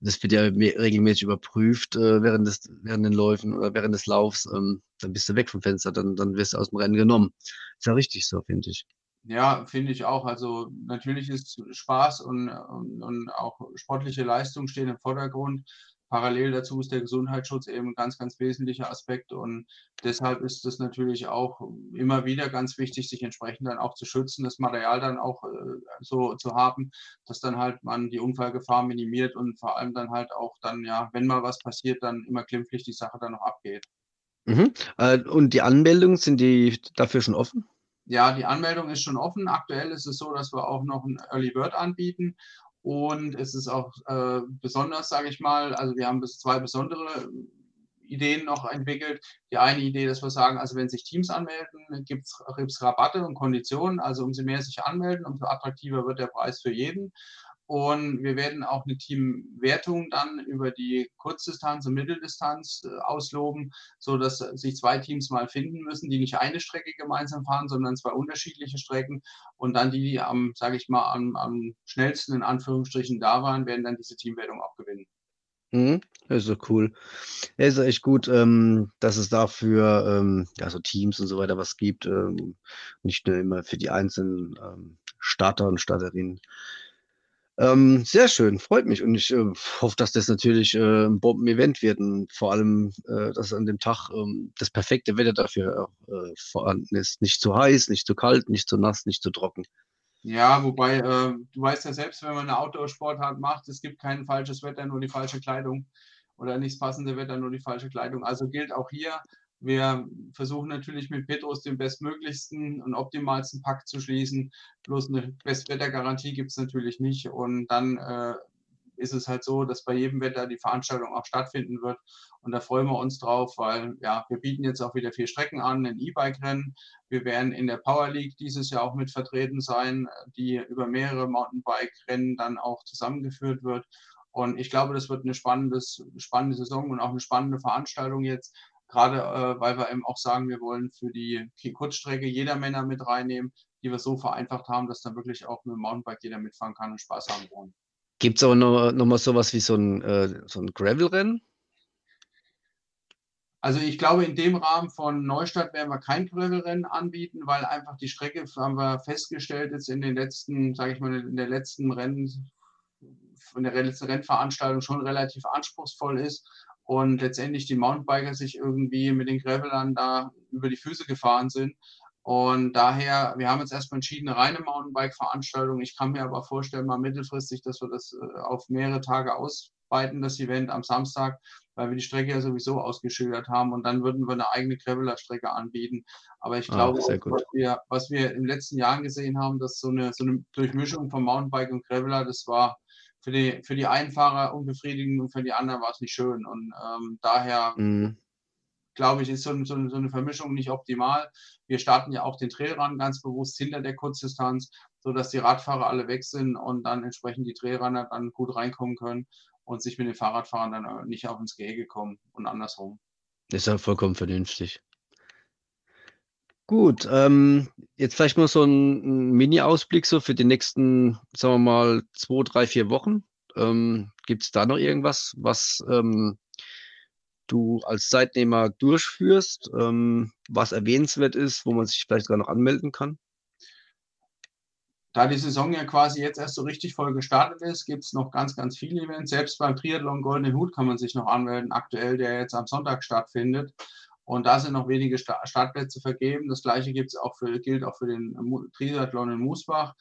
das wird ja regelmäßig überprüft äh, während, des, während den Läufen oder während des Laufs, ähm, dann bist du weg vom Fenster, dann, dann wirst du aus dem Rennen genommen. Ist ja richtig so, finde ich. Ja, finde ich auch. Also natürlich ist Spaß und, und, und auch sportliche Leistung stehen im Vordergrund parallel dazu ist der Gesundheitsschutz eben ein ganz, ganz wesentlicher Aspekt und deshalb ist es natürlich auch immer wieder ganz wichtig, sich entsprechend dann auch zu schützen, das Material dann auch äh, so zu haben, dass dann halt man die Unfallgefahr minimiert und vor allem dann halt auch dann, ja, wenn mal was passiert, dann immer glimpflich die Sache dann noch abgeht. Mhm. Äh, und die Anmeldungen, sind die dafür schon offen? ja, die Anmeldung ist schon offen. Aktuell ist es so, dass wir auch noch ein Early Bird anbieten. Und es ist auch äh, besonders, sage ich mal, also wir haben bis zwei besondere Ideen noch entwickelt. Die eine Idee, dass wir sagen, also wenn sich Teams anmelden, gibt es Rabatte und Konditionen. Also umso mehr sich anmelden, umso attraktiver wird der Preis für jeden. Und wir werden auch eine Teamwertung dann über die Kurzdistanz und Mitteldistanz äh, ausloben, sodass sich zwei Teams mal finden müssen, die nicht eine Strecke gemeinsam fahren, sondern zwei unterschiedliche Strecken. Und dann die, die am, sage ich mal, am, am schnellsten in Anführungsstrichen da waren, werden dann diese Teamwertung auch gewinnen. Mhm. Ist so cool. Ist echt gut, ähm, dass es dafür ähm, ja, Teams und so weiter was gibt. Ähm, nicht nur immer für die einzelnen ähm, Starter und Starterinnen. Ähm, sehr schön, freut mich und ich äh, hoffe, dass das natürlich äh, ein Bomben-Event wird und vor allem, äh, dass an dem Tag ähm, das perfekte Wetter dafür äh, vorhanden ist. Nicht zu heiß, nicht zu kalt, nicht zu nass, nicht zu trocken. Ja, wobei, äh, du weißt ja selbst, wenn man eine Outdoor-Sportart macht, es gibt kein falsches Wetter, nur die falsche Kleidung oder nichts passende Wetter, nur die falsche Kleidung. Also gilt auch hier, wir versuchen natürlich mit Petrus den bestmöglichsten und optimalsten Pakt zu schließen. Bloß eine Bestwettergarantie gibt es natürlich nicht. Und dann äh, ist es halt so, dass bei jedem Wetter die Veranstaltung auch stattfinden wird. Und da freuen wir uns drauf, weil ja, wir bieten jetzt auch wieder vier Strecken an, ein E-Bike-Rennen. Wir werden in der Power League dieses Jahr auch mit vertreten sein, die über mehrere Mountainbike-Rennen dann auch zusammengeführt wird. Und ich glaube, das wird eine spannende Saison und auch eine spannende Veranstaltung jetzt. Gerade äh, weil wir eben auch sagen, wir wollen für die Kurzstrecke jeder Männer mit reinnehmen, die wir so vereinfacht haben, dass dann wirklich auch mit dem Mountainbike jeder mitfahren kann und Spaß haben wollen. Gibt es aber noch, noch mal sowas wie so ein, äh, so ein Gravel-Rennen? Also ich glaube, in dem Rahmen von Neustadt werden wir kein Gravel-Rennen anbieten, weil einfach die Strecke, haben wir festgestellt, jetzt in den letzten, sage ich mal, in der letzten Rennen, in der letzten Rennveranstaltung schon relativ anspruchsvoll ist und letztendlich die Mountainbiker sich irgendwie mit den Gravelern da über die Füße gefahren sind. Und daher, wir haben jetzt erstmal entschieden, eine reine Mountainbike-Veranstaltung. Ich kann mir aber vorstellen, mal mittelfristig, dass wir das äh, auf mehrere Tage ausweiten, das Event am Samstag, weil wir die Strecke ja sowieso ausgeschildert haben. Und dann würden wir eine eigene Graveler-Strecke anbieten. Aber ich ah, glaube, was, wir, was wir in den letzten Jahren gesehen haben, dass so eine, so eine Durchmischung von Mountainbike und Graveler, das war für die, für die einen Fahrer unbefriedigend und für die anderen war es nicht schön. Und ähm, daher mhm glaube ich, ist so, so, so, eine Vermischung nicht optimal. Wir starten ja auch den Trailrun ganz bewusst hinter der Kurzdistanz, sodass die Radfahrer alle weg sind und dann entsprechend die Trailrunner dann gut reinkommen können und sich mit den Fahrradfahrern dann äh, nicht auf ins Gehege kommen und andersrum. Das ist ja vollkommen vernünftig. Gut, ähm, jetzt vielleicht mal so ein, Mini-Ausblick so für die nächsten, sagen wir mal, zwei, drei, vier Wochen. Ähm, Gibt es da noch irgendwas, was ähm, du als Zeitnehmer durchführst, ähm, was erwähnenswert ist, wo man sich vielleicht sogar noch anmelden kann? Da die Saison ja quasi jetzt erst so richtig voll gestartet ist, gibt es noch ganz, ganz viele Events. Selbst beim Triathlon Goldenen Hut kann man sich noch anmelden, aktuell, der jetzt am Sonntag stattfindet. Und da sind noch wenige Startplätze vergeben. Das gleiche gibt's auch für, gilt auch für den Triathlon in Musbach.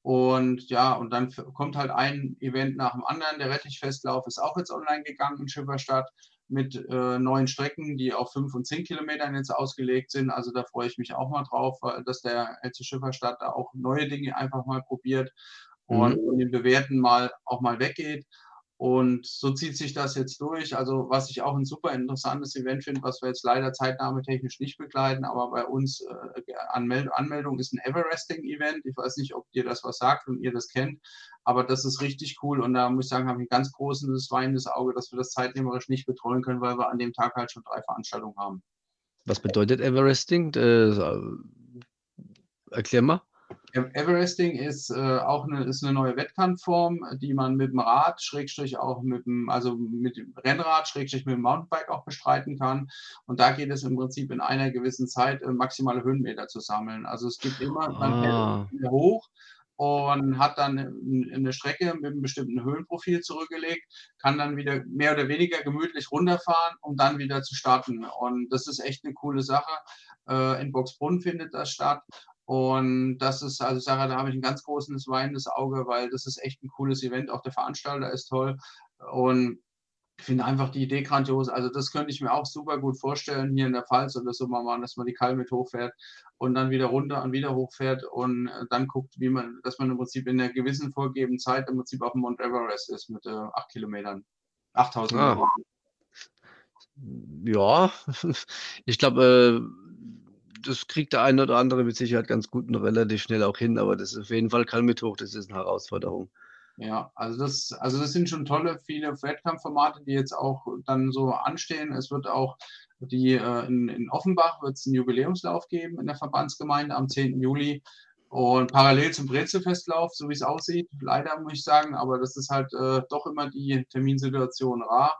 Und ja, und dann kommt halt ein Event nach dem anderen. Der Rettichfestlauf ist auch jetzt online gegangen in Schifferstadt mit äh, neuen Strecken, die auf fünf und zehn Kilometern jetzt ausgelegt sind. Also da freue ich mich auch mal drauf, dass der LC Schifferstadt da auch neue Dinge einfach mal probiert und mhm. den bewährten mal auch mal weggeht. Und so zieht sich das jetzt durch. Also was ich auch ein super interessantes Event finde, was wir jetzt leider zeitnahmetechnisch nicht begleiten, aber bei uns äh, Anmeld Anmeldung ist ein Everesting-Event. Ich weiß nicht, ob dir das was sagt und ihr das kennt, aber das ist richtig cool. Und da muss ich sagen, habe ich ein ganz großes weinendes Auge, dass wir das zeitnehmerisch nicht betreuen können, weil wir an dem Tag halt schon drei Veranstaltungen haben. Was bedeutet Everesting? Äh, erklär mal. Everesting ist äh, auch eine, ist eine neue Wettkampfform, die man mit dem Rad, Schrägstrich auch mit dem, also mit dem Rennrad, Schrägstrich mit dem Mountainbike auch bestreiten kann. Und da geht es im Prinzip in einer gewissen Zeit äh, maximale Höhenmeter zu sammeln. Also es gibt immer, man ah. fährt hoch und hat dann eine Strecke mit einem bestimmten Höhenprofil zurückgelegt, kann dann wieder mehr oder weniger gemütlich runterfahren, um dann wieder zu starten. Und das ist echt eine coole Sache. Äh, in Boxbrunn findet das statt und das ist, also ich sage, da habe ich ein ganz großes weinendes Auge, weil das ist echt ein cooles Event. Auch der Veranstalter ist toll. Und ich finde einfach die Idee grandios. Also das könnte ich mir auch super gut vorstellen, hier in der Pfalz oder so mal machen, dass man die Kalm mit hochfährt und dann wieder runter und wieder hochfährt und äh, dann guckt, wie man, dass man im Prinzip in einer gewissen vorgegebenen Zeit im Prinzip auf dem Mount Everest ist mit äh, acht Kilometern. 8000 Ah. Kilometer. Ja, ich glaube, äh, das kriegt der eine oder andere mit Sicherheit ganz gut und relativ schnell auch hin, aber das ist auf jeden Fall kein mit hoch, das ist eine Herausforderung. Ja, also das, also das sind schon tolle, viele Wettkampfformate, die jetzt auch dann so anstehen. Es wird auch die äh, in, in Offenbach wird es einen Jubiläumslauf geben in der Verbandsgemeinde am 10. Juli. Und parallel zum Brezelfestlauf, so wie es aussieht, leider muss ich sagen, aber das ist halt äh, doch immer die Terminsituation rar.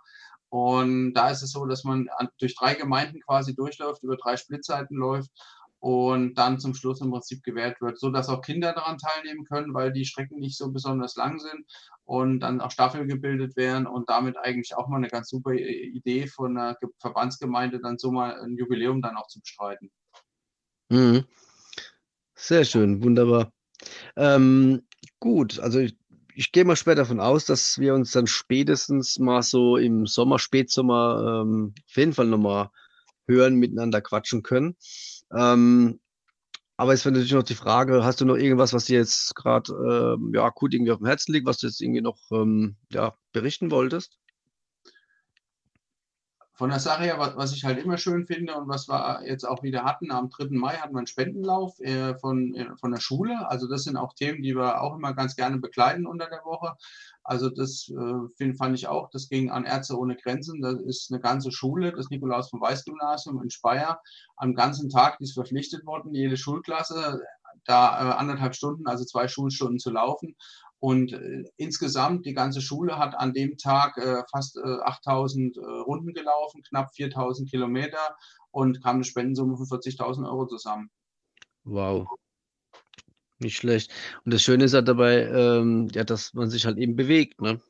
Und da ist es so, dass man an, durch drei Gemeinden quasi durchläuft, über drei Splitzeiten läuft und dann zum Schluss im Prinzip gewährt wird, so dass auch Kinder daran teilnehmen können, weil die Strecken nicht so besonders lang sind und dann auch Staffeln gebildet werden und damit eigentlich auch mal eine ganz super Idee von einer Ge- Verbandsgemeinde, dann so mal ein Jubiläum dann auch zu bestreiten. Mhm. Sehr schön, wunderbar. Ähm, gut, also ich, ich gehe mal schwer davon aus, dass wir uns dann spätestens mal so im Sommer, Spätsommer ähm, auf jeden Fall nochmal hören, miteinander quatschen können. Ähm, aber jetzt wäre natürlich noch die Frage, hast du noch irgendwas, was dir jetzt gerade ähm, ja, akut irgendwie auf dem Herzen liegt, was du jetzt irgendwie noch ähm, ja, berichten wolltest? Von der Sache her, was, ich halt immer schön finde und was wir jetzt auch wieder hatten, am 3. Mai hatten wir einen Spendenlauf äh, von, äh, von der Schule. Also das sind auch Themen, die wir auch immer ganz gerne begleiten unter der Woche. Also das äh, find, fand ich auch, das ging an Ärzte ohne Grenzen. Das ist eine ganze Schule, das Nikolaus vom Weiß Gymnasium in Speyer. Am ganzen Tag, ist verpflichtet worden, jede Schulklasse, da anderthalb Stunden, also zwei Schulstunden zu laufen. Und äh, insgesamt, die ganze Schule hat an dem Tag äh, fast äh, 8000 äh, Runden gelaufen, knapp 4000 Kilometer und kam eine Spendensumme von 40.000 Euro zusammen. Wow. Nicht schlecht. Und das Schöne ist halt dabei, ähm, ja, dass man sich halt eben bewegt, ne?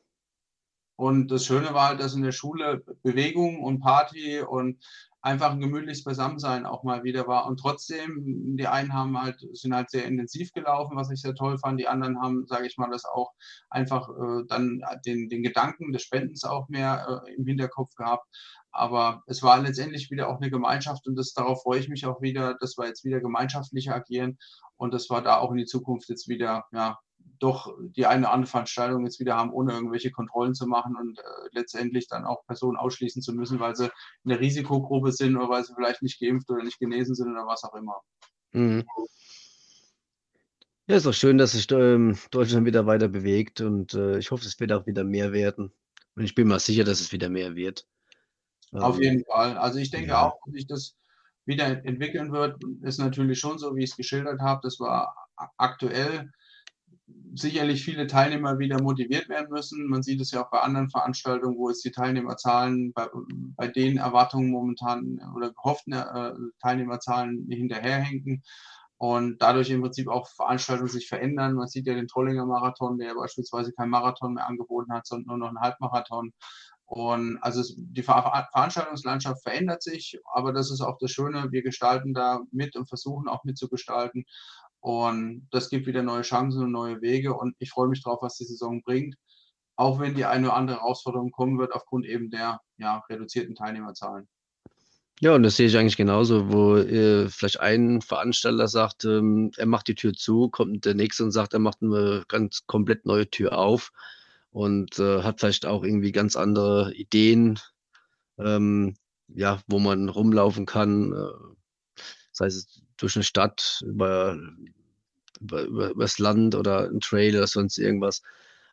Und das Schöne war halt, dass in der Schule Bewegung und Party und einfach ein gemütliches Beisammensein auch mal wieder war. Und trotzdem, die einen haben halt, sind halt sehr intensiv gelaufen, was ich sehr toll fand. Die anderen haben, sage ich mal, das auch einfach äh, dann den, den Gedanken des Spendens auch mehr äh, im Hinterkopf gehabt. Aber es war letztendlich wieder auch eine Gemeinschaft und das, darauf freue ich mich auch wieder, dass wir jetzt wieder gemeinschaftlich agieren und dass wir da auch in die Zukunft jetzt wieder, ja, doch die eine oder andere Veranstaltung jetzt wieder haben, ohne irgendwelche Kontrollen zu machen und äh, letztendlich dann auch Personen ausschließen zu müssen, weil sie in der Risikogruppe sind oder weil sie vielleicht nicht geimpft oder nicht genesen sind oder was auch immer. Mhm. Ja, ist auch schön, dass sich ähm, Deutschland wieder weiter bewegt und äh, ich hoffe, es wird auch wieder mehr werden. Und ich bin mir sicher, dass es wieder mehr wird. Auf Ähm, jeden Fall. Also ich denke ja. auch, dass sich das wieder entwickeln wird, ist natürlich schon so, wie ich es geschildert habe. Das war aktuell sicherlich viele Teilnehmer wieder motiviert werden müssen. Man sieht es ja auch bei anderen Veranstaltungen, wo jetzt die Teilnehmerzahlen bei, bei den Erwartungen momentan oder gehofften äh, Teilnehmerzahlen hinterherhinken und dadurch im Prinzip auch Veranstaltungen sich verändern. Man sieht ja den Trollinger Marathon, der beispielsweise kein Marathon mehr angeboten hat, sondern nur noch einen Halbmarathon. Und also es, die Ver Veranstaltungslandschaft verändert sich, aber das ist auch das Schöne, wir gestalten da mit und versuchen auch mitzugestalten. Und das gibt wieder neue Chancen und neue Wege. Und ich freue mich drauf, was die Saison bringt. Auch wenn die eine oder andere Herausforderung kommen wird, aufgrund eben der ja, reduzierten Teilnehmerzahlen. Ja, und das sehe ich eigentlich genauso, wo äh, vielleicht ein Veranstalter sagt, ähm, er macht die Tür zu, kommt der nächste und sagt, er macht eine ganz komplett neue Tür auf und äh, hat vielleicht auch irgendwie ganz andere Ideen, ähm, ja, wo man rumlaufen kann, äh, sei es durch eine Stadt, über, über, über übers Land oder ein Trail oder sonst irgendwas.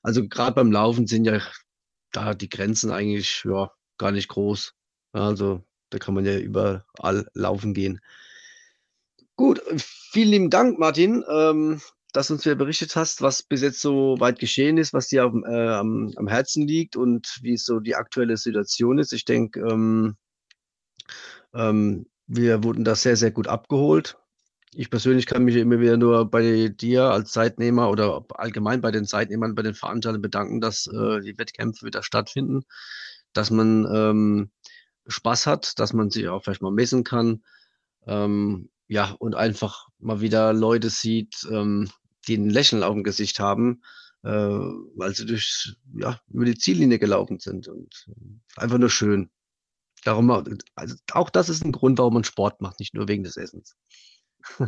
Also gerade beim Laufen sind ja da die Grenzen eigentlich ja, gar nicht groß. Also da kann man ja überall laufen gehen. Gut, vielen lieben Dank, Martin, ähm, dass du uns wieder berichtet hast, was bis jetzt so weit geschehen ist, was dir dem, äh, am, am Herzen liegt und wie so die aktuelle Situation ist. Ich denke, ähm, ähm, wir wurden da sehr, sehr gut abgeholt. Ich persönlich kann mich immer wieder nur bei dir als Zeitnehmer oder allgemein bei den Zeitnehmern, bei den Veranstaltern bedanken, dass äh, die Wettkämpfe wieder stattfinden, dass man ähm, Spaß hat, dass man sich auch vielleicht mal messen kann. Ähm, ja, und einfach mal wieder Leute sieht, ähm, die ein Lächeln auf dem Gesicht haben, äh, weil sie durch, ja, über die Ziellinie gelaufen sind und äh, einfach nur schön. Darum, also auch das ist ein Grund, warum man Sport macht, nicht nur wegen des Essens.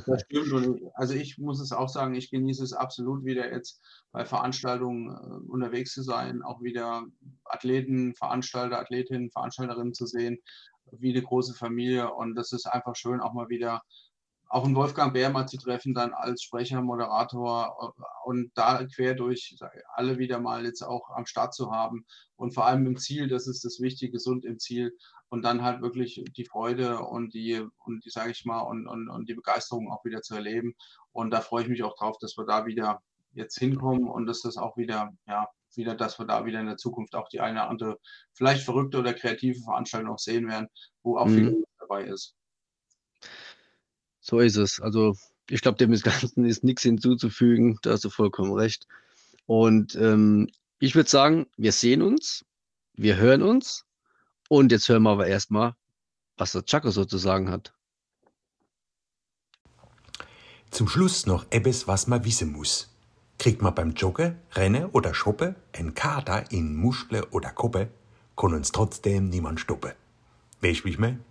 Das stimmt. Und also ich muss es auch sagen, ich genieße es absolut wieder jetzt bei Veranstaltungen äh, unterwegs zu sein, auch wieder Athleten, Veranstalter, Athletinnen, Veranstalterinnen zu sehen, wie eine große Familie. Und das ist einfach schön, auch mal wieder auch einen Wolfgang Bär mal zu treffen, dann als Sprecher, Moderator äh, und da quer durch alle wieder mal jetzt auch am Start zu haben und vor allem im Ziel, das ist das Wichtige, gesund im Ziel und dann halt wirklich die Freude und die, und die sage ich mal, und, und, und die Begeisterung auch wieder zu erleben. Und da freue ich mich auch drauf, dass wir da wieder jetzt hinkommen und dass das auch wieder, ja, wieder, dass wir da wieder in der Zukunft auch die eine oder andere, vielleicht verrückte oder kreative Veranstaltung auch sehen werden, wo auch mhm. viel dabei ist. So ist es. Also ich glaube, dem Ganzen ist nichts hinzuzufügen. Da hast du vollkommen recht. Und ähm, ich würde sagen, wir sehen uns, wir hören uns und jetzt hören wir aber erstmal, was der Chaco so zu sagen hat. Zum Schluss noch etwas, was man wissen muss. Kriegt man beim Joggen, Rennen oder Shoppen ein Kater in Muschel oder Koppe, kann uns trotzdem niemand stoppen. Weißt du, wie ich mein?